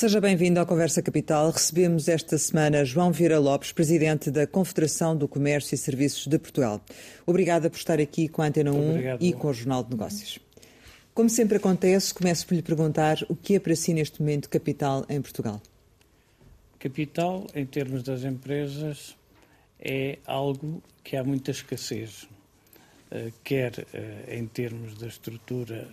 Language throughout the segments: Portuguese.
Seja bem-vindo à Conversa Capital. Recebemos esta semana João Vieira Lopes, presidente da Confederação do Comércio e Serviços de Portugal. Obrigada por estar aqui com a Antena 1 Obrigado. e com o Jornal de Negócios. Como sempre acontece, começo por lhe perguntar o que é para si neste momento capital em Portugal. Capital, em termos das empresas, é algo que há muita escassez, eh, quer eh, em termos da estrutura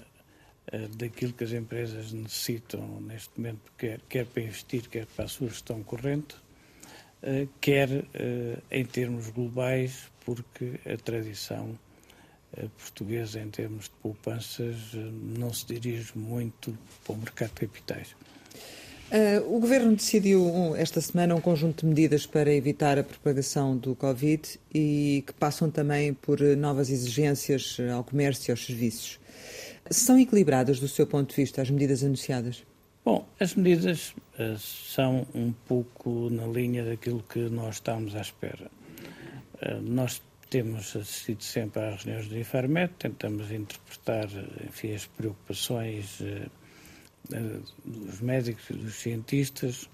daquilo que as empresas necessitam neste momento, quer, quer para investir, quer para a sua gestão corrente, quer em termos globais, porque a tradição portuguesa em termos de poupanças não se dirige muito para o mercado de capitais. Uh, o Governo decidiu esta semana um conjunto de medidas para evitar a propagação do Covid e que passam também por novas exigências ao comércio e aos serviços. São equilibradas do seu ponto de vista as medidas anunciadas? Bom, as medidas uh, são um pouco na linha daquilo que nós estamos à espera. Uh, nós temos assistido sempre às reuniões do Infarmed, tentamos interpretar enfim, as preocupações eh, dos médicos e dos cientistas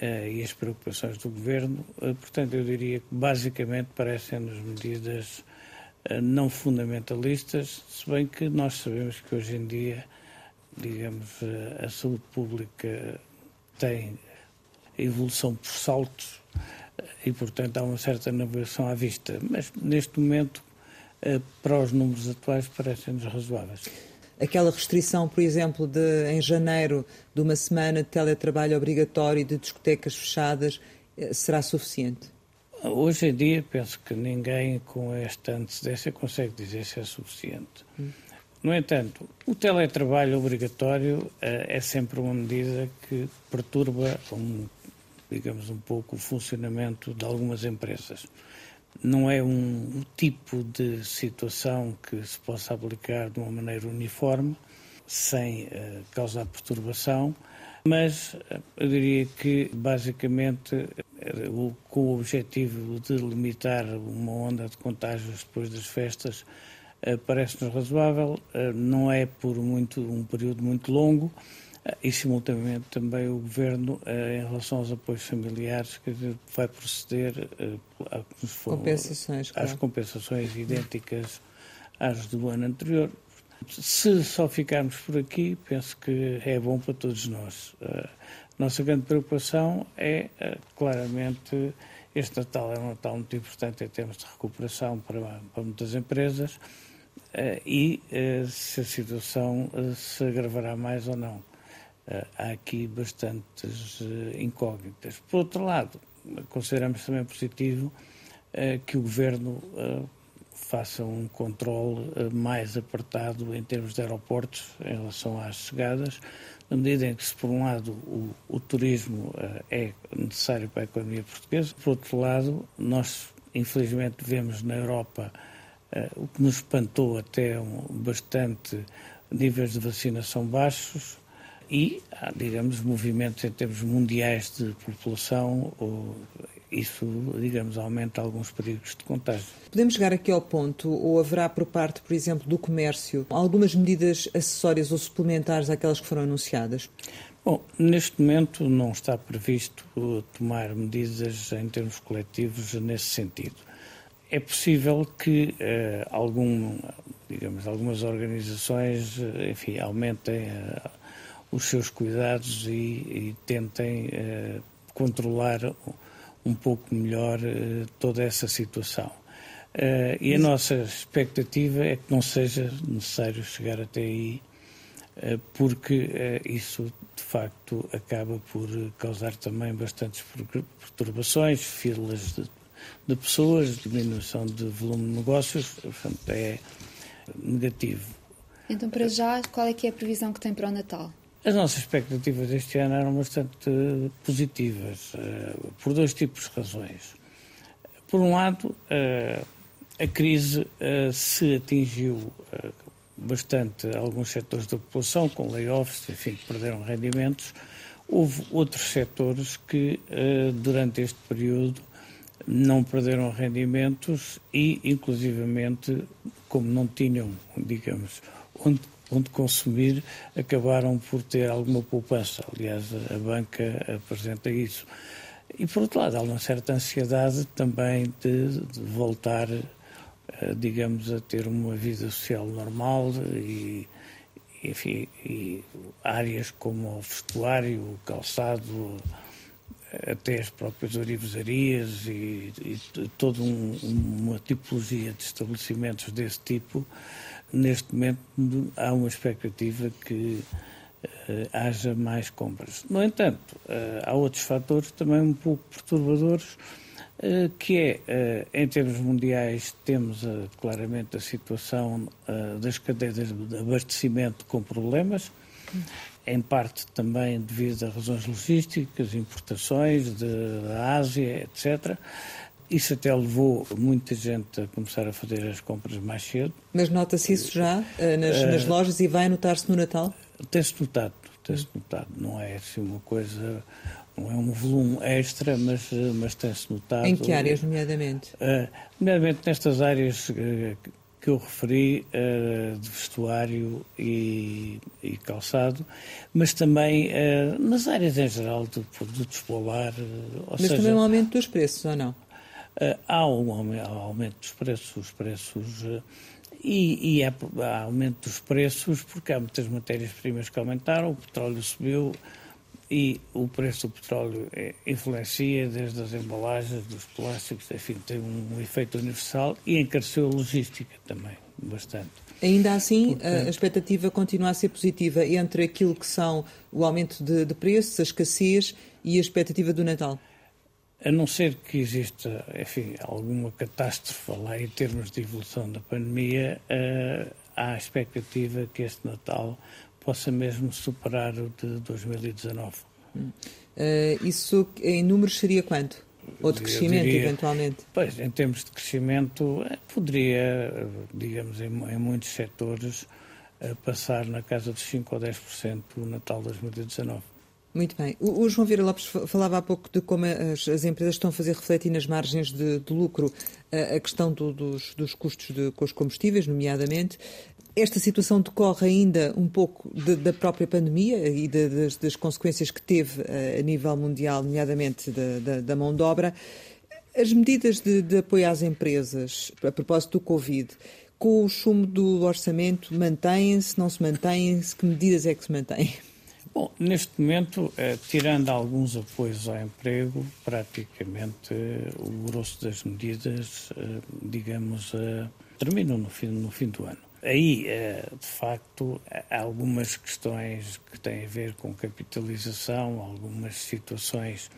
eh, e as preocupações do governo. Eh, portanto, eu diria que basicamente parecem-nos medidas não fundamentalistas, se bem que nós sabemos que hoje em dia, digamos, a saúde pública tem evolução por saltos e, portanto, há uma certa navegação à vista. Mas, neste momento, para os números atuais, parecem-nos razoáveis aquela restrição, por exemplo, de em janeiro de uma semana de teletrabalho obrigatório e de discotecas fechadas eh, será suficiente? Hoje em dia penso que ninguém com esta antecedência consegue dizer se é suficiente. Hum. No entanto, o teletrabalho obrigatório é sempre uma medida que perturba, um, digamos, um pouco o funcionamento de algumas empresas não é um, tipo de situação que se possa aplicar de uma maneira uniforme, sem uh, causar perturbação, mas eu diria que, basicamente, com o objetivo de limitar uma onda de contágios depois das festas, parece-nos razoável, não é por muito, um período muito longo, e, simultaneamente, também o Governo, eh, em relação aos apoios familiares, quer dizer, vai proceder eh, compensações, às claro. compensações idênticas às do ano anterior. Se só ficarmos por aqui, penso que é bom para todos nós. Eh, nossa grande preocupação é, claramente, este Natal é um Natal muito importante em termos de recuperação para, para muitas empresas e se a situação se agravará mais ou não. Eh, há aqui bastantes eh, incógnitas. Por outro lado, consideramos também positivo eh, que o Governo faça um controle mais apertado em termos de aeroportos em relação às chegadas, na medida em que, se por um lado o, o turismo é necessário para a economia portuguesa, por outro lado, nós infelizmente vemos na Europa o que nos espantou até um, bastante níveis de vacinação baixos, e digamos, movimentos em termos mundiais de população, isso, digamos, aumenta alguns perigos de contágio. Podemos chegar aqui ao ponto, ou haverá por parte, por exemplo, do comércio, algumas medidas acessórias ou suplementares àquelas que foram anunciadas? Bom, neste momento não está previsto tomar medidas em termos coletivos nesse sentido. É possível que eh, algum, digamos, algumas organizações, eh, enfim, aumentem eh, os seus cuidados e, e tentem uh, controlar um pouco melhor uh, toda essa situação. Uh, e a nossa expectativa é que não seja necessário chegar até aí, porque isso de facto acaba por causar também bastantes perturbações, filas de, de pessoas, diminuição de volume de negócios, portanto é negativo. Então, para já, qual é que é a previsão que tem para o Natal? As nossas expectativas este ano eram bastante positivas, eh, por dois tipos de razões. Por um lado, eh, a crise eh, se atingiu bastante alguns setores da população, com layoffs, enfim, perderam rendimentos. Houve outros setores que, durante este período, não perderam rendimentos e, inclusivamente, como não tinham, digamos, onde onde consumir, acabaram por ter alguma poupança. Aliás, a banca apresenta isso. E, por outro lado, há uma certa ansiedade também de, de voltar, eh, digamos, a ter uma vida social normal e, enfim, e áreas como o vestuário, o calçado, até as próprias orivesarias e, e toda um, uma tipologia de estabelecimentos desse tipo, neste momento há uma expectativa que uh, haja mais compras. No entanto, uh, há outros fatores também um pouco perturbadores, uh, que é, em termos mundiais, temos claramente a situação das cadeias de abastecimento com problemas, em parte também devido a razões logísticas, importações da Ásia, etc. Isso até levou muita gente a começar a fazer as compras mais cedo. Mas nota-se isso já eh, nas, uh, nas, lojas e vai notar-se no Natal? Tem-se notado, tem-se notado. Não é assim uma coisa, não é um volume extra, mas, eh, mas tem-se notado. Em que áreas, nomeadamente? Uh, nomeadamente nestas áreas uh, que eu referi uh, de vestuário e, e, calçado, mas também nas áreas em geral de produtos polar. Uh, mas seja, também um aumento dos preços, ou não? Há um aumento, há um aumento dos preços, os preços. e, e há, há aumento dos preços porque há muitas matérias-primas que aumentaram, o petróleo subiu, e o preço do petróleo é, influencia desde as embalagens, dos plásticos, enfim, tem um efeito universal e encareceu a logística também, bastante. Ainda assim, Portanto, a expectativa continua a ser positiva entre aquilo que são o aumento de, de preços, a escassez e a expectativa do Natal? A não ser que exista, enfim, alguma catástrofe lá em termos de evolução da pandemia, uh, há a expectativa que este Natal possa mesmo superar o de 2019. Hum. Uh, isso em números seria quanto? Ou de crescimento, diria, eventualmente? Pois, em termos de crescimento, eh, poderia, digamos, em, em muitos setores, uh, passar na casa dos 5 ou 10% o Natal 2019. Muito bem. O, o, João Vieira Lopes falava há pouco de como as, as empresas estão a fazer refletir nas margens de, de lucro a, a questão do, dos, dos, custos de, com os combustíveis, nomeadamente. Esta situação decorre ainda um pouco de, da própria pandemia e de, das, das, consequências que teve uh, a nível mundial, nomeadamente da, da, da mão de obra. As medidas de, de, apoio às empresas, a propósito do Covid, com o chumbo do orçamento, mantêm-se, não se mantêm-se? Que medidas é que se mantêm? Bom, neste momento, eh, tirando alguns apoios ao emprego, praticamente eh, o grosso das medidas, eh, digamos, eh, terminam no fim, no fim do ano. Aí, eh, de facto, há algumas questões que têm a ver com capitalização, algumas situações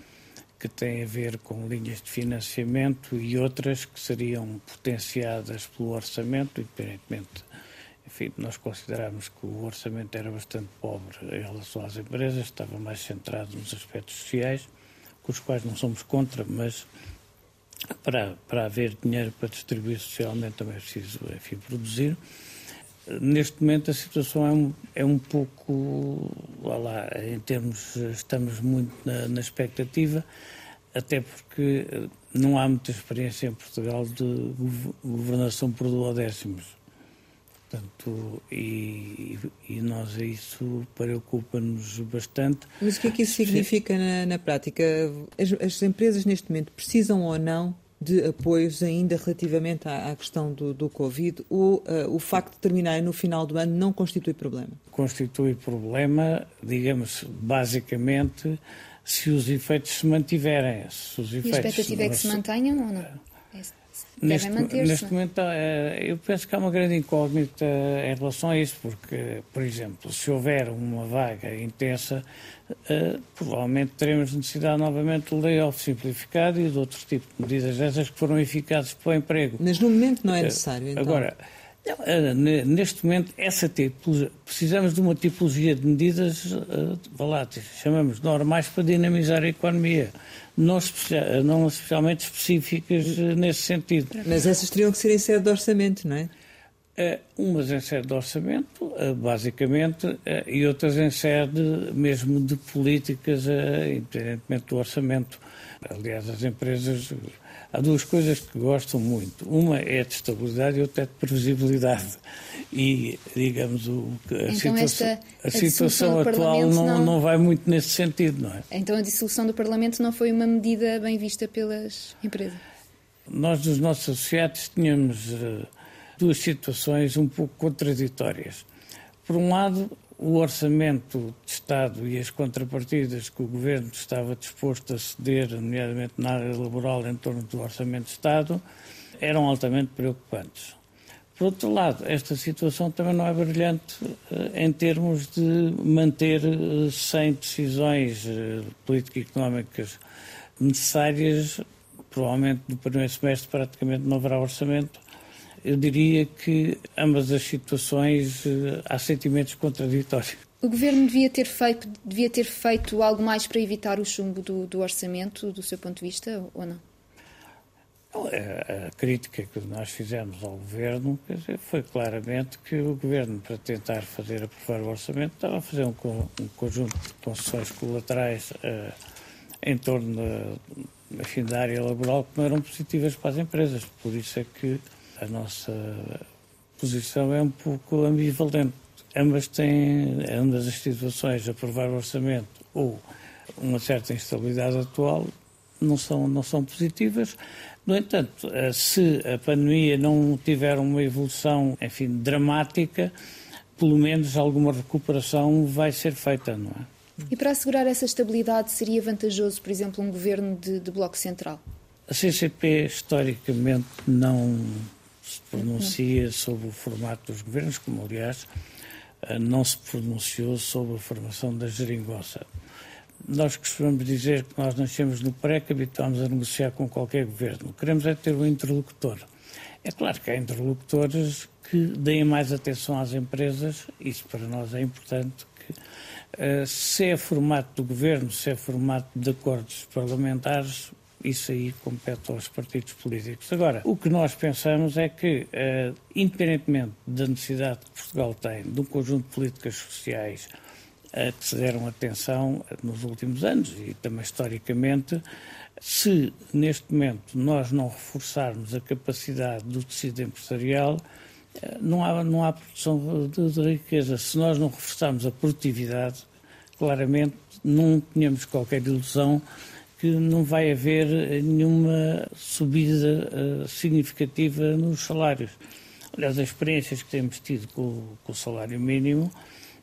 que têm a ver com linhas de financiamento e outras que seriam potenciadas pelo orçamento, independentemente. Enfim, nós consideramos que o orçamento era bastante pobre em relação às empresas, estava mais centrado nos aspectos sociais, com os quais não somos contra, mas para, para haver dinheiro para distribuir socialmente também é preciso enfim, produzir. Neste momento a situação é um, é um pouco, lá, em termos, estamos muito na, na, expectativa, até porque não há muita experiência em Portugal de governação por duodécimos. Portanto, e, e nós isso preocupa-nos bastante. Mas o que é que isso significa na, na prática? As, as empresas neste momento precisam ou não de apoios ainda relativamente à, à questão do, do Covid ou uh, o facto de terminarem no final do ano não constitui problema? Constitui problema, digamos, basicamente, se os efeitos se mantiverem. Se os efeitos, e a expectativa é que se mantenham ou não? Neste, neste, momento, eh, eu penso que há uma grande incógnita em relação a isso, porque, por exemplo, se houver uma vaga intensa, uh, provavelmente teremos necessidade novamente de layoff simplificado e de outros tipos de medidas dessas que foram eficazes para o emprego. Mas no momento não é necessário, então? Agora, neste momento, essa tipologia, precisamos de uma tipologia de medidas, uh, lá, chamamos normais para dinamizar a economia não, especial, não especialmente específicas nesse sentido. Mas essas teriam que ser em sede de orçamento, não é? umas em sede de orçamento, basicamente, e outras em sede mesmo de políticas, independentemente do orçamento. Aliás, as empresas. Há duas coisas que gostam muito. Uma é de estabilidade e outra é de previsibilidade. E, digamos, o, a, então situação, esta, a, a situação atual não, não... não vai muito nesse sentido, não é? Então a dissolução do Parlamento não foi uma medida bem vista pelas empresas? Nós, nos nossos associados, tínhamos uh, duas situações um pouco contraditórias. Por um lado, o orçamento de Estado e as contrapartidas que o Governo estava disposto a ceder, nomeadamente na área laboral, em torno do orçamento de Estado, eram altamente preocupantes. Por outro lado, esta situação também não é brilhante eh, em termos de manter eh, sem decisões eh, político-económicas necessárias, provavelmente no primeiro semestre praticamente não haverá orçamento, eu diria que ambas as situações eh, há sentimentos contraditórios. O governo devia ter feito, devia ter feito algo mais para evitar o chumbo do, do orçamento, do seu ponto de vista, ou não? A, a crítica que nós fizemos ao governo dizer, foi claramente que o governo, para tentar fazer aprovar o orçamento, estava a fazer um, um conjunto de concessões colaterais uh, em torno da, enfim, da área laboral que não eram positivas para as empresas. Por isso é que a nossa posição é um pouco ambivalente. Ambas têm, ambas as situações, aprovar o orçamento ou uma certa instabilidade atual, não são, não são positivas. No entanto, eh, se a pandemia não tiver uma evolução, enfim, dramática, pelo menos alguma recuperação vai ser feita, não é? E para assegurar essa estabilidade, seria vantajoso, por exemplo, um governo de, de bloco central? A CCP, historicamente, não se pronuncia sobre o formato dos governos, como aliás eh, não se pronunciou sobre a formação da geringonça. Nós costumamos dizer que nós nascemos no pré que habituamos a negociar com qualquer governo. Queremos é ter um interlocutor. É claro que há interlocutores que deem mais atenção às empresas, isso para nós é importante, que uh, se é formato do governo, se é formato de acordos parlamentares, isso aí compete aos partidos políticos. Agora, o que nós pensamos é que, uh, independentemente da necessidade que Portugal tem de um conjunto de políticas sociais uh, que se deram atenção nos últimos anos e também historicamente, se neste momento nós não reforçarmos a capacidade do tecido empresarial, não há, não há produção de, de riqueza. Se nós não reforçarmos a produtividade, claramente não tínhamos qualquer ilusão que não vai haver nenhuma subida uh, significativa nos salários. Aliás, as experiências que temos tido com, com o salário mínimo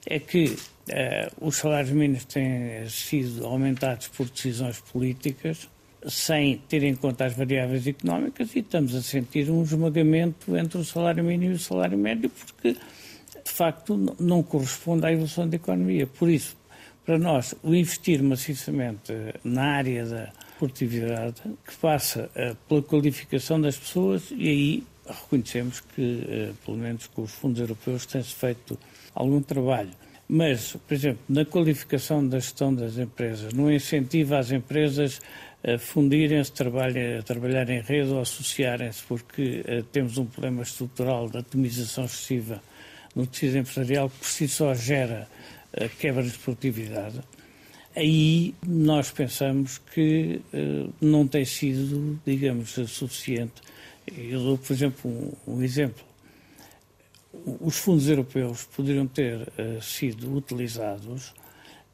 é que uh, os salários mínimos têm sido aumentados por decisões políticas sem ter em conta as variáveis económicas e estamos a sentir um esmagamento entre o salário mínimo e o salário médio porque, de facto, não corresponde à evolução da economia. Por isso, para nós, o investir maciçamente na área da produtividade, que passa uh, pela qualificação das pessoas, e aí reconhecemos que, uh, pelo menos com os fundos europeus, tem-se feito algum trabalho. Mas, por exemplo, na qualificação da gestão das empresas, no incentivo às empresas a fundirem-se, a trabalhar em rede ou associarem-se, porque temos um problema estrutural de atomização excessiva no tecido empresarial que por si só gera a quebra de produtividade, aí nós pensamos que uh, não tem sido, digamos, suficiente. Eu dou, por exemplo, um, exemplo. Os fundos europeus poderiam ter uh, sido utilizados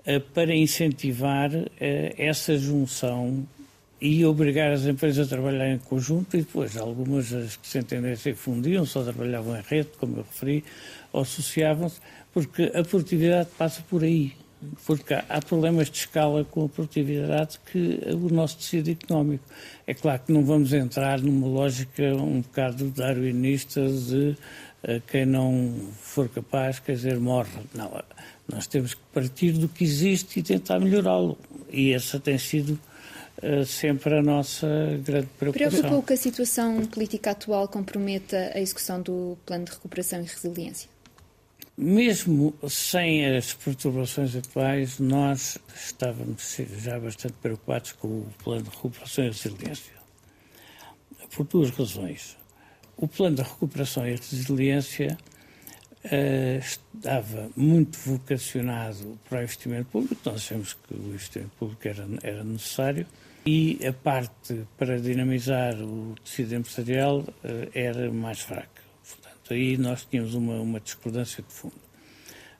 uh, para incentivar essa junção e obrigar as empresas a trabalhar em conjunto e depois algumas as que se entendessem fundiam, só trabalhavam em rede, como eu referi, ou associavam-se, porque a produtividade passa por aí. Porque há problemas de escala com a produtividade que o nosso tecido económico. É claro que não vamos entrar numa lógica um bocado darwinista de uh, quem não for capaz, quer dizer, morre. Não, nós temos que partir do que existe e tentar melhorá-lo. E essa tem sido sempre a nossa grande preocupação. Preocupa que a situação política atual comprometa a execução do plano de recuperação e resiliência? Mesmo sem as perturbações atuais, nós estávamos já bastante preocupados com o plano de recuperação e resiliência. Por duas razões. o plano de recuperação e resiliência uh, estava muito vocacionado para o investimento público, nós achamos que o investimento público era, era necessário, e a parte para dinamizar o tecido empresarial uh, era mais fraca. Portanto, aí nós tínhamos uma, uma discordância de fundo.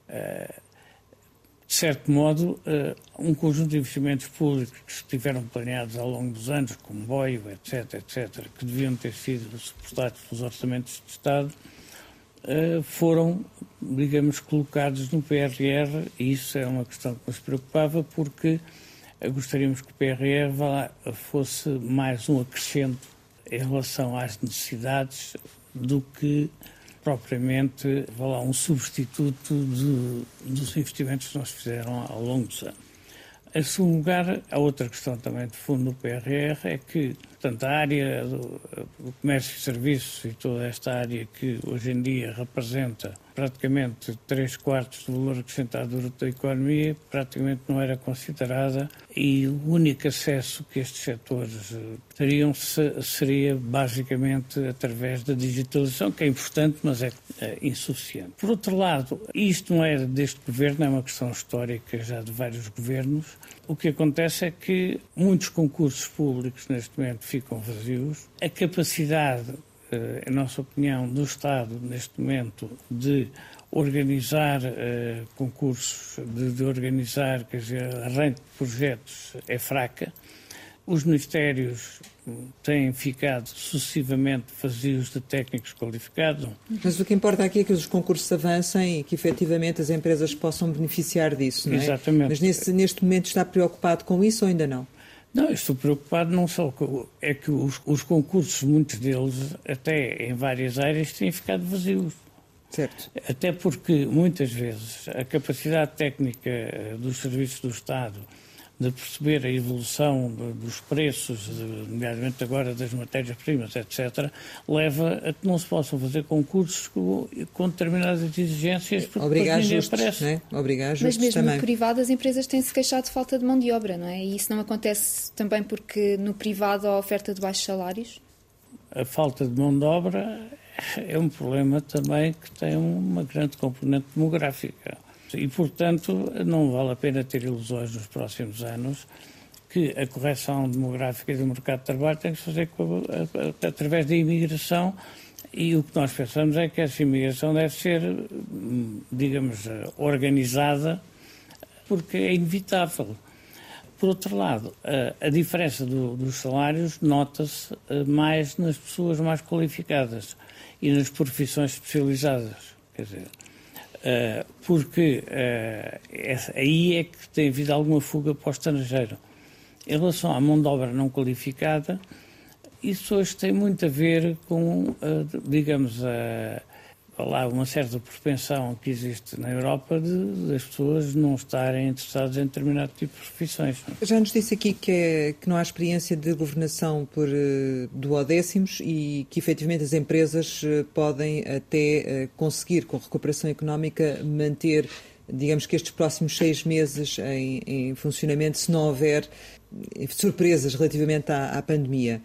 Uh, de certo modo, um conjunto de investimentos públicos que estiveram planeados ao longo dos anos, como BOIO, etc., etc., que deviam ter sido suportados pelos orçamentos de Estado, eh, foram, digamos, colocados no PRR e isso é uma questão que nos preocupava porque gostaríamos que o PRR fosse mais um acrescento em relação às necessidades do que propriamente lá, um substituto de, dos investimentos que nós fizeram ao longo dos anos. Em segundo lugar, a outra questão também de fundo do PRR é que, portanto, a área do, do comércio e serviços e toda esta área que hoje em dia representa praticamente 3 quartos do valor acrescentado da economia, praticamente não era considerada e o único acesso que estes setores eh, teriam seria basicamente através da digitalização, que é importante, mas é, é insuficiente. Por outro lado, isto não é deste governo, é uma questão histórica já de vários governos. O que acontece é que muitos concursos públicos neste momento ficam vazios, a capacidade eh, em nossa opinião, do Estado, neste momento, de organizar uh, concursos, de, de, organizar, quer dizer, arranque de projetos é fraca. Os ministérios têm ficado sucessivamente vazios de técnicos qualificados. Mas o que importa aqui é que os concursos avancem e que efetivamente as empresas possam beneficiar disso, não é? Exatamente. Mas nesse, neste momento está preocupado com isso ou ainda não? Não, estou preocupado não só com. É que os, os concursos, muitos deles, até em várias áreas, têm ficado vazios. Certo. Até porque, muitas vezes, a capacidade técnica dos serviços do Estado de perceber a evolução dos preços, nomeadamente agora das matérias-primas, etc., leva a que não se possam fazer concursos com, com determinadas exigências porque Obrigar justos, Né? Obrigar justos Mas mesmo também. no privado as empresas têm-se queixado de falta de mão de obra, não é? E isso não acontece também porque no privado há oferta de baixos salários? A falta de mão de obra é um problema também que tem uma grande componente demográfica. E, portanto, não vale a pena ter ilusões nos próximos anos que a correção demográfica do mercado de trabalho tem que se fazer através da imigração e o que nós pensamos é que essa imigração deve ser, digamos, organizada porque é inevitável. Por outro lado, a, a diferença do, dos salários nota-se eh, mais nas pessoas mais qualificadas e nas profissões especializadas. Quer dizer, porque uh, essa, aí é que tem havido alguma fuga para o estrangeiro. Em relação à mão de obra não qualificada, isso hoje tem muito a ver com, uh, digamos, a lá uma certa propensão que existe na Europa de, das pessoas não estarem interessadas em determinado tipo de profissões. Já nos disse aqui que, é, que não há experiência de governação por uh, duodécimos e que efetivamente as empresas uh, podem até uh, conseguir, com recuperação económica, manter, digamos que estes próximos seis meses em, em funcionamento, se não houver surpresas relativamente à, à pandemia.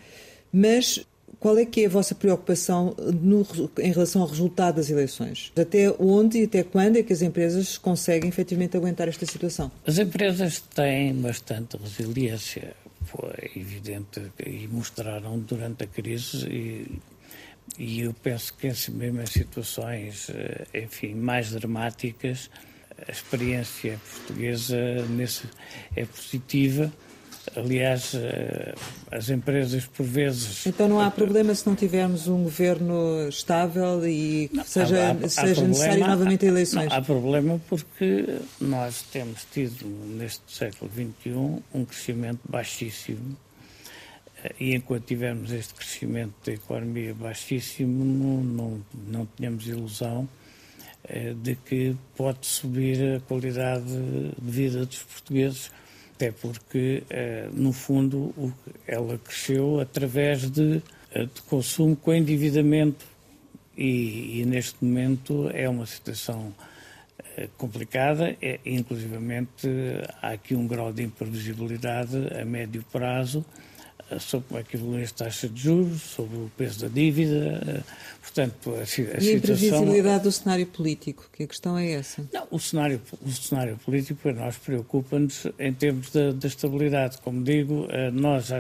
Mas qual é que é a vossa preocupação no, em relação ao resultado das eleições? Até onde e até quando é que as empresas conseguem efetivamente aguentar esta situação? As empresas têm bastante resiliência, foi evidente, e mostraram durante a crise e, e eu penso que mesmo em situações, eh, enfim, mais dramáticas, a experiência portuguesa nesse é positiva Aliás, eh, as empresas, por vezes. Então não há problema se não tivermos um governo estável e que seja, há, há, seja problema, necessário novamente eleições? Não, há problema porque nós temos tido, neste século XXI, um crescimento baixíssimo. Eh, e enquanto tivermos este crescimento da economia baixíssimo, não, não, não tínhamos ilusão eh, de que pode subir a qualidade de vida dos portugueses até porque, eh, no fundo, ela cresceu através de, eh, de consumo com endividamento e, e, neste momento é uma situação eh, complicada, é, inclusivamente há aqui um grau de imprevisibilidade a médio prazo sobre como é que evoluem as taxas de juros, sobre o peso da dívida. Portanto, a, a e situação... a imprevisibilidade do cenário político, que a questão é essa? Não, o cenário, o cenário político para nós preocupa-nos em termos da, da estabilidade. Como digo, nós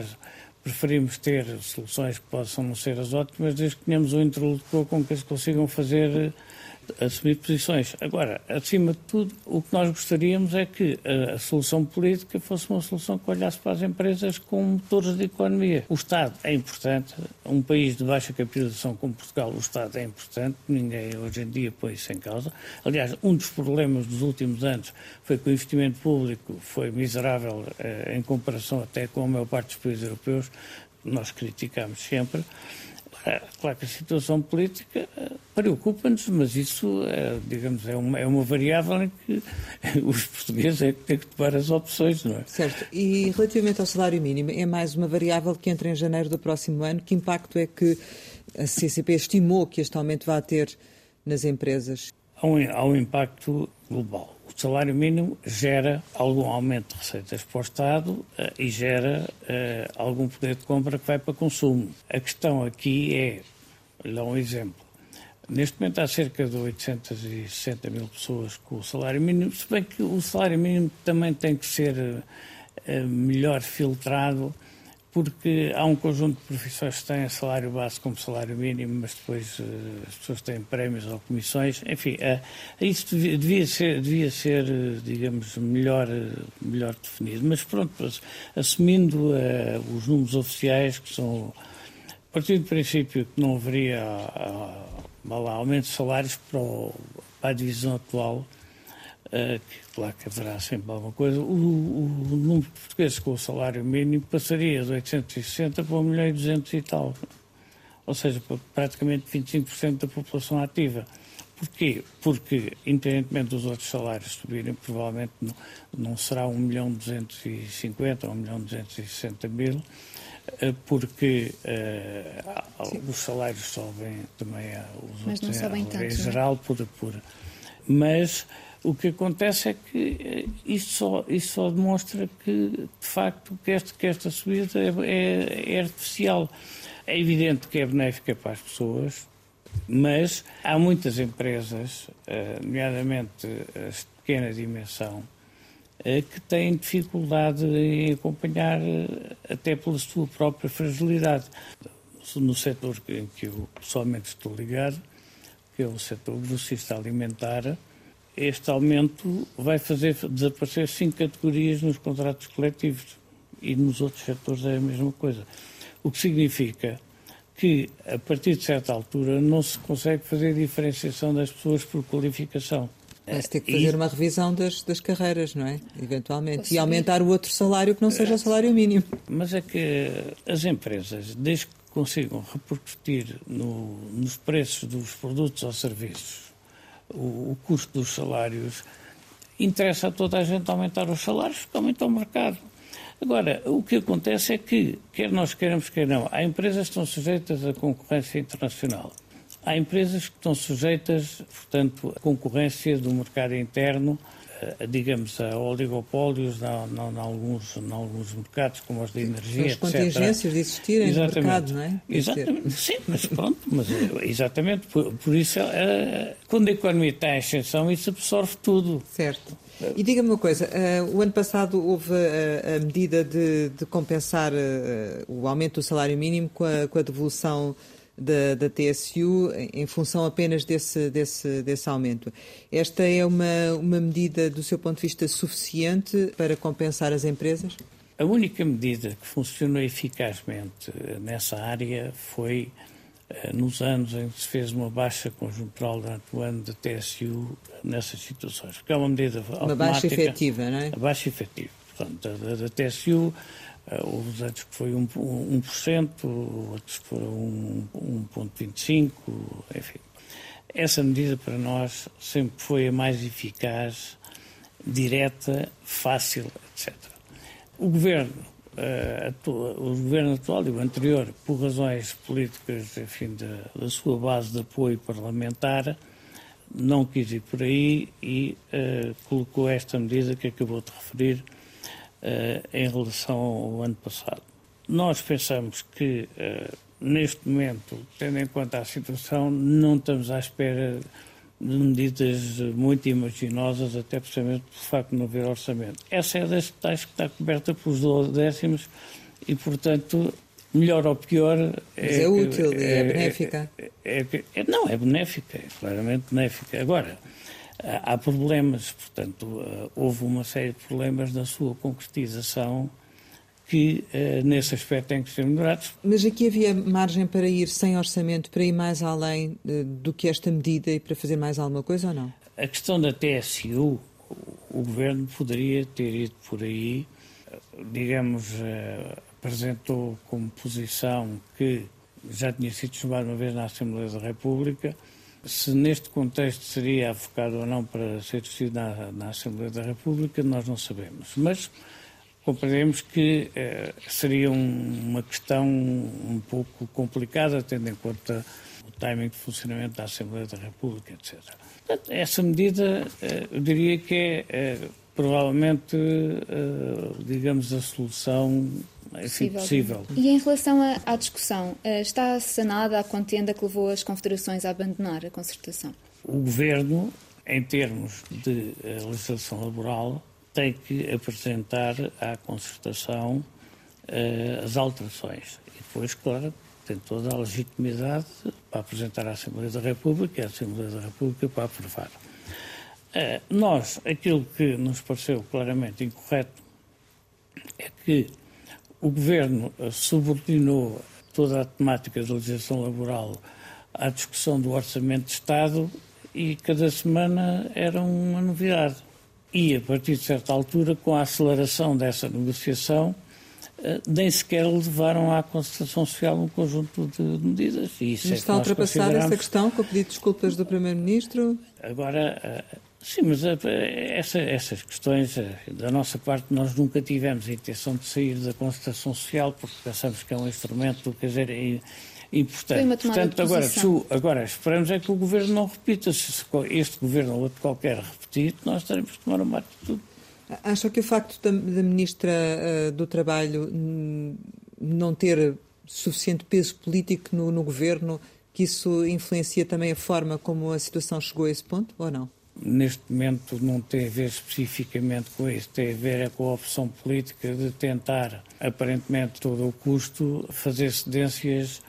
preferimos ter soluções que possam não ser as ótimas, desde que tenhamos um interlocutor com que eles consigam fazer assumir posições. Agora, acima de tudo, o que nós gostaríamos é que a, solução política fosse uma solução que olhasse para as empresas como motores de economia. O Estado é importante, um país de baixa capitalização como Portugal, o Estado é importante, ninguém hoje em dia põe isso em causa. Aliás, um dos problemas dos últimos anos foi que o investimento público foi miserável eh, em comparação até com a maior parte dos países europeus, nós criticamos sempre. É, claro que a situação política eh, preocupa-nos, mas isso, é, digamos, é uma, é uma variável em que os portugueses é que têm que tomar as opções, não é? Certo. E relativamente ao salário mínimo, é mais uma variável que entra em janeiro do próximo ano. Que impacto é que a CCP estimou que este aumento vai ter nas empresas? Há um, há um impacto global o salário mínimo gera algum aumento de receitas para o Estado uh, e gera uh, algum poder de compra que vai para consumo. A questão aqui é, dar um exemplo, neste momento há cerca de 860 mil pessoas com o salário mínimo, se bem que o salário mínimo também tem que ser uh, melhor filtrado porque há um conjunto de profissões que têm salário base como salário mínimo, mas depois uh, as pessoas têm prémios ou comissões. Enfim, uh, isso devia, ser, devia ser uh, digamos, melhor, melhor definido. Mas pronto, assumindo os números oficiais, que são. A partir do princípio que não haveria lá, aumento de salários para, o, para a divisão atual, Uh, claro que haverá sempre alguma coisa, o, o, o, número de portugueses com o salário mínimo passaria de 860 para 1 milhão e 200 e tal. Ou seja, para praticamente 25% da população ativa. Porquê? Porque, independentemente dos outros salários subirem, provavelmente não, não será 1 milhão 250 ou 1 milhão 260 mil, eh, porque uh, os salários sobem também, os Mas outros, não sobem em, tanto, em geral, não? por, por. Mas o que acontece é que eh, isso só, isso só demonstra que, de facto, que, este, que esta subida é, é, é artificial. É evidente que é benéfica para as pessoas, mas há muitas empresas, eh, nomeadamente as de pequena dimensão, eh, que têm dificuldade em acompanhar, até pela sua própria fragilidade. No setor em que eu pessoalmente estou ligado, que é o setor grossista alimentar, este aumento vai fazer desaparecer cinco categorias nos contratos coletivos e nos outros setores é a mesma coisa. O que significa que, a partir de certa altura, não se consegue fazer diferenciação das pessoas por qualificação. Vai-se ter que fazer e... uma revisão das, das carreiras, não é? Eventualmente. E aumentar o outro salário que não seja o salário mínimo. Mas é que as empresas, desde que consigam repercutir no, nos preços dos produtos ou serviços o, custo dos salários, interessa a toda a gente aumentar os salários, porque aumenta o mercado. Agora, o que acontece é que, quer nós queremos, quer não, há empresas que estão sujeitas à concorrência internacional. Há empresas que estão sujeitas, portanto, à concorrência do mercado interno digamos, a oligopólios em alguns, alguns mercados, como os de energia, As contingências de existirem exatamente. no mercado, não é? Exatamente, sim, mas pronto, mas eh, exatamente, por, por isso, quando a economia está em exceção, isso absorve tudo. Certo. E diga-me uma coisa, o ano passado houve a, medida de, de compensar o aumento do salário mínimo com a, com a devolução da, da TSU em função apenas desse, desse, desse aumento. Esta é uma, uma medida, do seu ponto de vista, suficiente para compensar as empresas? A única medida que funcionou eficazmente nessa área foi eh, nos anos em que se fez uma baixa conjuntural durante o ano da TSU nessas situações. Porque é uma medida Uma baixa efetiva, não é? A baixa efetiva. Portanto, da, da TSU houve anos que foi 1%, 1% outros foram 1,25%, enfim. Essa medida para nós sempre foi a mais eficaz, direta, fácil, etc. O governo, uh, o governo atual e o anterior, por razões políticas, enfim, da, da sua base de apoio parlamentar, não quis ir por aí e uh, colocou esta medida que acabou de referir, eh, em relação ao ano passado. nós pensamos que, uh, neste momento, tendo em conta a situação, não estamos à espera de medidas muito imaginosas, até precisamente pelo facto de não haver orçamento. Essa é das tais que está coberta pelos décimos e, portanto, melhor ou pior. Mas é, é útil e é, é benéfica. É, é, é, não, é benéfica, é claramente benéfica. Agora, há problemas, portanto, eh, houve uma série de problemas na sua concretização que uh, nesse aspecto têm que ser melhorados. Mas aqui havia margem para ir sem orçamento, para ir mais além uh, do que esta medida e para fazer mais alguma coisa ou não? A questão da TSU, o Governo poderia ter ido por aí, digamos, apresentou como posição que já tinha sido chamado uma vez na Assembleia da República, se neste contexto seria avocado ou não para ser discutido na, na Assembleia da República, nós não sabemos. Mas compreendemos que eh, seria um, uma questão um pouco complicada, tendo em conta o timing de funcionamento da Assembleia da República, etc. Portanto, essa medida, eh, eu diria que é eh, provavelmente, eh, digamos, a solução enfim, possível. possível. E em relação à, à discussão, eh, está sanada a contenda que levou as confederações a abandonar a concertação? O Governo, em termos de eh, legislação laboral, tem que apresentar à concertação uh, as alterações. E depois, claro, tem toda a legitimidade para apresentar à Assembleia da República e à Assembleia da República para aprovar. Uh, nós, aquilo que nos pareceu claramente incorreto é que o Governo subordinou toda a temática da legislação laboral à discussão do Orçamento de Estado e cada semana era uma novidade e, a partir de certa altura, com a aceleração dessa negociação, eh, nem sequer levaram à concertação social um conjunto de medidas. E isso mas é está a ultrapassar consideramos... essa questão com o pedido de desculpas do Primeiro-Ministro? Agora, eh, sim, mas eh, essa, essas questões, da nossa parte, nós nunca tivemos a intenção de sair da concertação social, porque pensamos que é um instrumento, quer dizer, importante. Portanto, agora, agora esperamos é que o Governo não repita. Se este Governo ou outro qualquer repetir, nós teremos que tomar uma atitude. Acha que o facto da, da Ministra uh, do Trabalho não ter suficiente peso político no, no Governo, que isso influencia também a forma como a situação chegou a esse ponto, ou não? Neste momento não tem a ver especificamente com isso, tem a ver é com a opção política de tentar, aparentemente, todo o custo, fazer cedências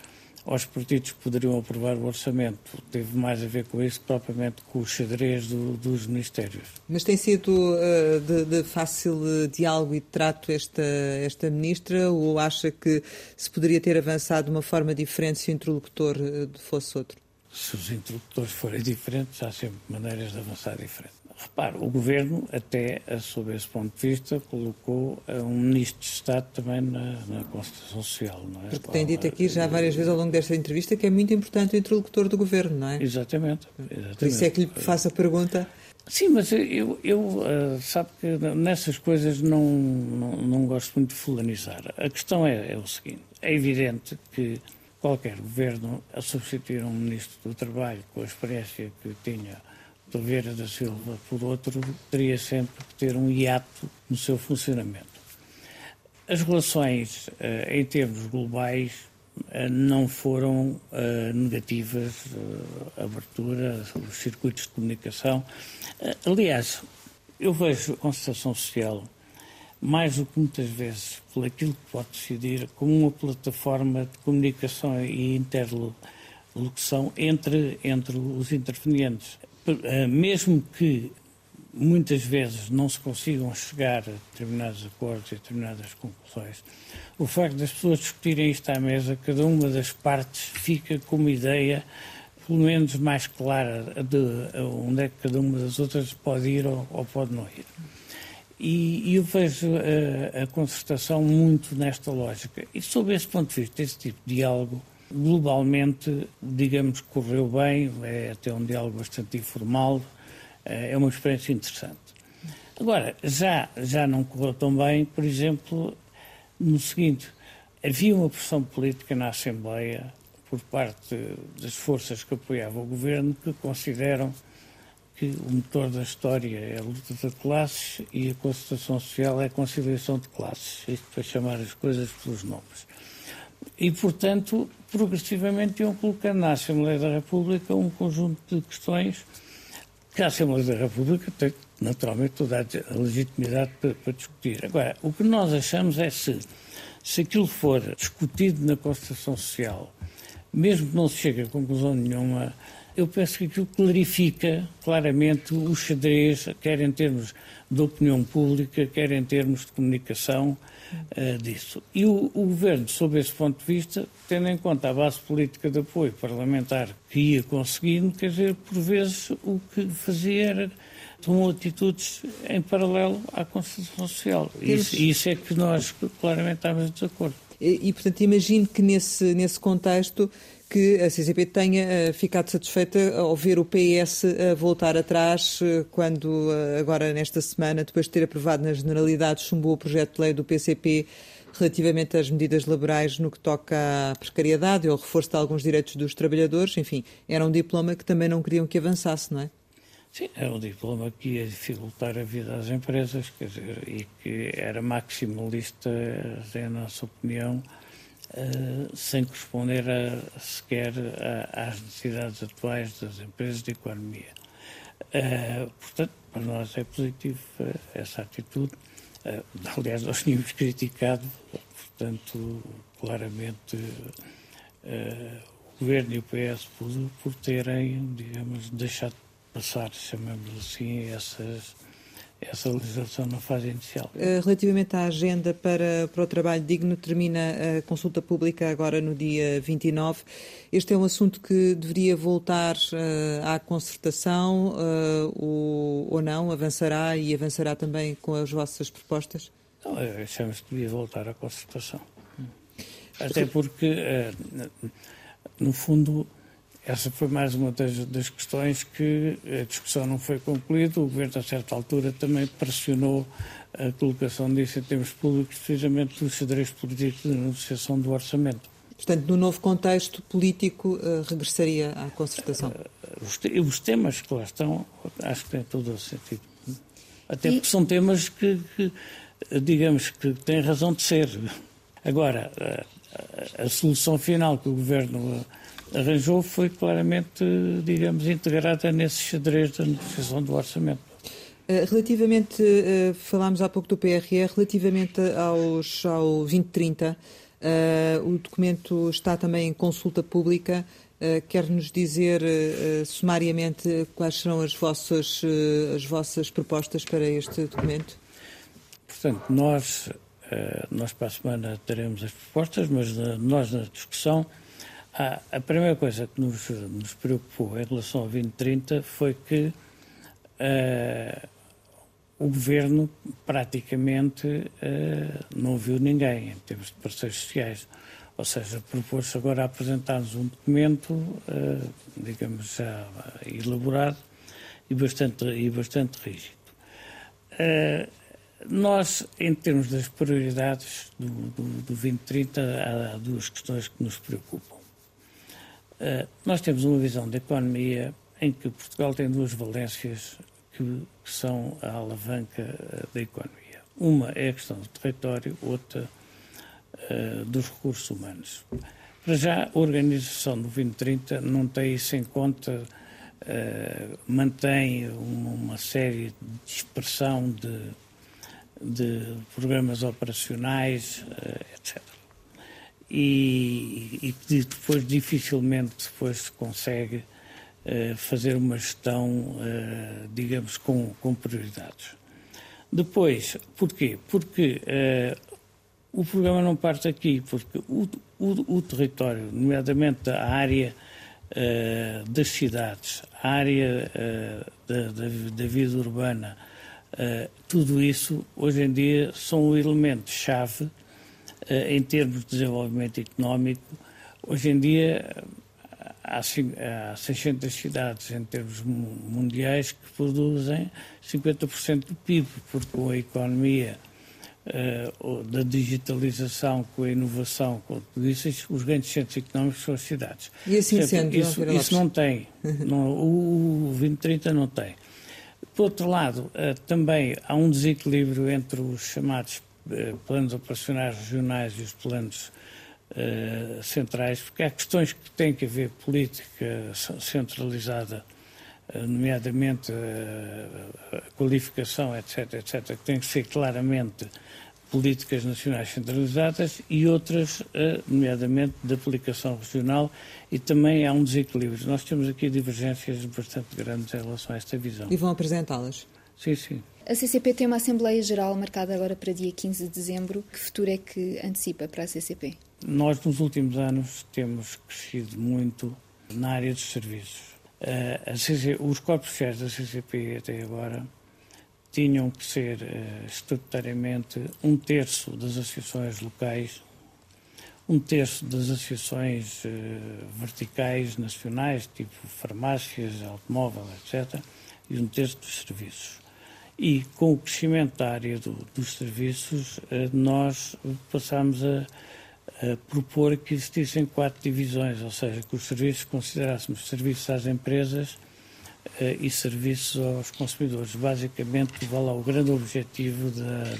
aos partidos que poderiam aprovar o orçamento. Teve mais a ver com isso propriamente com o xadrez do, dos ministérios. Mas tem sido uh, de, de, fácil diálogo e trato esta, esta ministra ou acha que se poderia ter avançado de uma forma diferente se o interlocutor uh, fosse outro? Se os interlocutores forem diferentes, há sempre maneiras de avançar diferente. Repare, o Governo, até sob esse ponto de vista, colocou eh, um Ministro de Estado também na, na Constituição Social, não é? Porque tem dito aqui já várias vezes ao longo desta entrevista que é muito importante o interlocutor do Governo, não é? Exatamente. exatamente. Por isso é que lhe faço a pergunta. Sim, mas eu, eu uh, sabe que nessas coisas não, não, não, gosto muito de fulanizar. A questão é, é o seguinte, é evidente que qualquer governo, a substituir um Ministro do Trabalho com a experiência que tinha de Vera da Silva, por outro, teria sempre que ter um hiato no seu funcionamento. As relações, eh, em termos globais, eh, não foram eh, negativas, abertura, os circuitos de comunicação. Aliás, eu vejo a concertação social, mais do que muitas vezes, por aquilo que pode decidir, como uma plataforma de comunicação e interlocução entre, entre os intervenientes. Eh, mesmo que muitas vezes não se consigam chegar a determinados acordos e determinadas conclusões, o facto das pessoas discutirem isto à mesa, cada uma das partes fica com uma ideia, pelo menos mais clara, de onde é que cada uma das outras pode ir ou, ou pode não ir. E, eu vejo a, a, concertação muito nesta lógica. E sob esse ponto de vista, esse tipo de diálogo Globalmente, digamos que correu bem, é até um diálogo bastante informal, eh, é uma experiência interessante. Agora, já, já não correu tão bem, por exemplo, no seguinte: havia uma pressão política na Assembleia por parte das forças que apoiavam o governo que consideram que o motor da história é a luta de classes e a concertação social é a conciliação de classes. Isto para chamar as coisas pelos nomes. E, portanto, progressivamente iam colocando na Assembleia da República um conjunto de questões que a Assembleia da República tem, naturalmente, toda a legitimidade para, para discutir. Agora, o que nós achamos é se, se aquilo for discutido na Constituição Social, mesmo que não se chegue a conclusão nenhuma, eu penso que aquilo clarifica claramente o xadrez, quer em termos de opinião pública, quer em termos de comunicação uh, disso. E o, o, Governo, sob esse ponto de vista, tendo em conta a base política de apoio parlamentar que ia conseguindo, quer dizer, por vezes o que fazia era tomou atitudes em paralelo à Constituição Social. Isso, isso é que nós claramente estamos de acordo. E, e, portanto, imagino que nesse, nesse contexto que a CCP tenha uh, ficado satisfeita ao ver o PS voltar atrás uh, quando, agora nesta semana, depois de ter aprovado na generalidade, chumbou o projeto de lei do PCP relativamente às medidas laborais no que toca à precariedade ou reforço de alguns direitos dos trabalhadores. Enfim, era um diploma que também não queriam que avançasse, não é? Sim, é um diploma que ia dificultar a vida às empresas, quer dizer, e que era maximalista, em nossa opinião, sem corresponder a, sequer a, às necessidades atuais das empresas de economia. Uh, portanto, para nós é positivo uh, essa atitude. aliás, nós tínhamos criticado, portanto, claramente o Governo e o PS por, por terem, digamos, deixado passar, chamamos assim, essas, essa legislação na fase inicial. Eh, relativamente à agenda para, para o trabalho digno, termina a consulta pública agora no dia 29. Este é um assunto que deveria voltar uh, à concertação uh, ou, ou não? Avançará e avançará também com as vossas propostas? Não, achamos que devia voltar à concertação. Até porque, uh, no fundo, essa foi mais uma das, das, questões que a discussão não foi concluída. O Governo, a certa altura, também pressionou a colocação disso em termos públicos, precisamente do xadrez político de negociação do orçamento. Portanto, no novo contexto político, uh, regressaria à concertação? Uh, os, te os, temas que lá estão, acho que têm todo o sentido. Até porque são temas que, que, digamos, que têm razão de ser. Agora, a, a solução final que o Governo arranjou foi claramente, digamos, integrada nesse xadrez da negociação do orçamento. Eh, relativamente, eh, falámos há pouco do PRR, relativamente aos, ao 2030, eh, o documento está também em consulta pública. Quer-nos dizer sumariamente quais serão as vossas, as vossas propostas para este documento? Portanto, nós, nós para a semana teremos as propostas, mas nós na discussão ah, a primeira coisa que nos, nos, preocupou em relação ao 2030 foi que uh, o governo praticamente uh, não viu ninguém em termos de parceiros sociais. Ou seja, propôs-se agora apresentar-nos um documento, digamos, já elaborado e bastante, e bastante rígido. Nós, em termos das prioridades do, do, do 2030, há duas questões que nos preocupam. Uh, nós temos uma visão da economia em que Portugal tem duas valências que, que são a alavanca uh, da economia. Uma é a questão do território, outra uh, dos recursos humanos. Para já, a organização do 2030 não tem isso em conta, mantém uma, série de expressão de, de programas operacionais, etc e, e depois dificilmente depois se consegue uh, fazer uma gestão, uh, digamos, com, com prioridades. Depois, porquê? Porque uh, o programa não parte aqui, porque o, o, o território, nomeadamente a área das cidades, a área da, da, da, vida urbana, tudo isso hoje em dia são elementos-chave eh, em termos de desenvolvimento económico, hoje em dia há 600 cidades em termos mundiais que produzem 50% do PIB, porque com a economia uh, da digitalização, com a inovação, com tudo isso, os grandes centros económicos são as cidades. E assim sendo, isso, isso não tem. não, o, o 2030 não tem. Por outro lado, uh, também há um desequilíbrio entre os chamados planos operacionais regionais e os planos centrais, porque há questões que têm que ver política centralizada nomeadamente a qualificação, etc., etc., que tem que ser claramente políticas nacionais centralizadas e outras, eh, nomeadamente, de aplicação regional, e também há um desequilíbrio. Nós temos aqui divergências bastante grandes em relação a esta visão. E vão apresentá-las? Sim, sim. A CCP tem uma Assembleia Geral marcada agora para dia 15 de dezembro. Que futuro é que antecipa para a CCP? Nós, nos últimos anos, temos crescido muito na área dos serviços CC, os corpos sociais da CCP até agora tinham que ser uh, estatutariamente um terço das associações locais, um terço das associações uh, verticais nacionais, tipo farmácias, automóvel, etc., e um terço dos serviços. E com o crescimento da área do, dos serviços, nós passamos a a propor que existissem quatro divisões, ou seja, que os serviços considerássemos serviços às empresas uh, e serviços aos consumidores. Basicamente, lá, o grande objetivo da,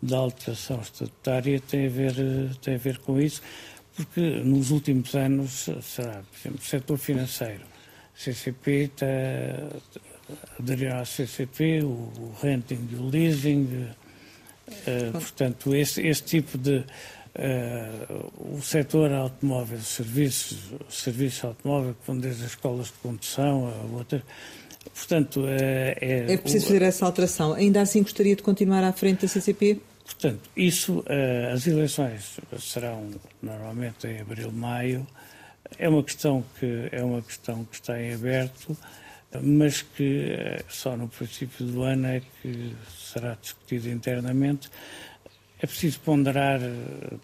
da alteração estatutária tem a, ver, tem a ver com isso, porque nos últimos anos, será, por exemplo, o setor financeiro, CCP está, aderiram à CCP, o, o renting e o leasing, uh, portanto, esse, esse tipo de Uh, o setor automóvel, os serviços, o serviço automóvel, vão desde as escolas de condução a outras. Portanto, uh, é. É preciso fazer essa alteração. Ainda assim gostaria de continuar à frente da CCP? Portanto, isso, uh, as eleições serão normalmente em abril, maio. É uma questão que é uma questão que está em aberto, mas que só no princípio do ano é que será discutida internamente. É preciso ponderar,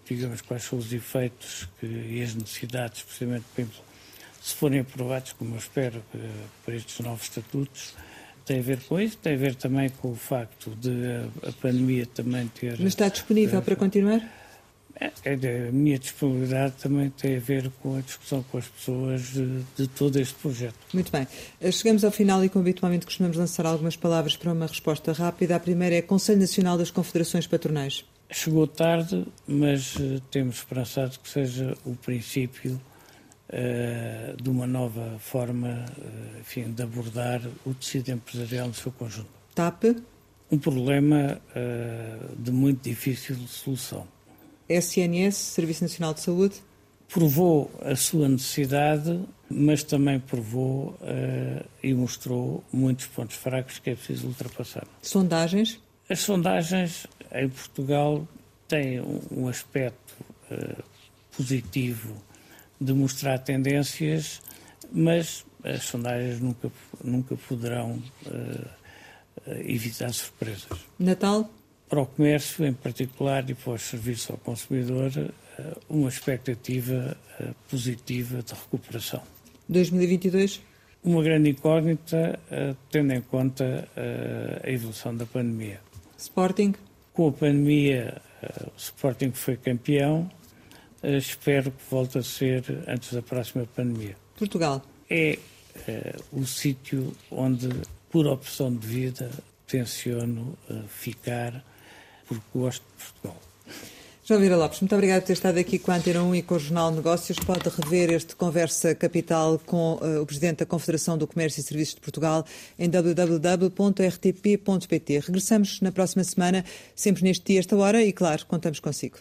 digamos, quais são os efeitos que, e as necessidades, precisamente, se forem aprovados, como eu espero, para estes novos estatutos, tem a ver com isso, tem a ver também com o facto de a, pandemia também ter. Mas está disponível para continuar? É, a minha disponibilidade também tem a ver com a discussão com as pessoas de, de, todo este projeto. Muito bem. Eh, chegamos ao final e, como habitualmente, costumamos lançar algumas palavras para uma resposta rápida. A primeira é Conselho Nacional das Confederações Patronais. Chegou tarde, mas uh, temos esperançado que seja o princípio uh, de uma nova forma uh, enfim, de abordar o tecido empresarial no seu conjunto. TAP? Um problema de muito difícil solução. SNS, Serviço Nacional de Saúde? Provou a sua necessidade, mas também provou e mostrou muitos pontos fracos que é preciso ultrapassar. Sondagens? As sondagens em Portugal têm um aspecto uh, positivo de mostrar tendências, mas as sondagens nunca, nunca poderão uh, evitar surpresas. Natal? Para o comércio, em particular, e para o serviço ao consumidor, uh, uma expectativa positiva de recuperação. 2022? Uma grande incógnita, tendo em conta a evolução da pandemia. Sporting? Com a pandemia, o Sporting foi campeão. Espero que volte a ser antes da próxima pandemia. Portugal? É o sítio onde, por opção de vida, tenciono ficar, porque gosto de Portugal. João Vira Lopes, muito obrigado por ter estado aqui com a Antena 1 e com o Jornal de Negócios. Pode rever este Conversa Capital com uh, o Presidente da Confederação do Comércio e Serviços de Portugal em www.rtp.pt. Regressamos na próxima semana, sempre neste dia, esta hora, e claro, contamos consigo.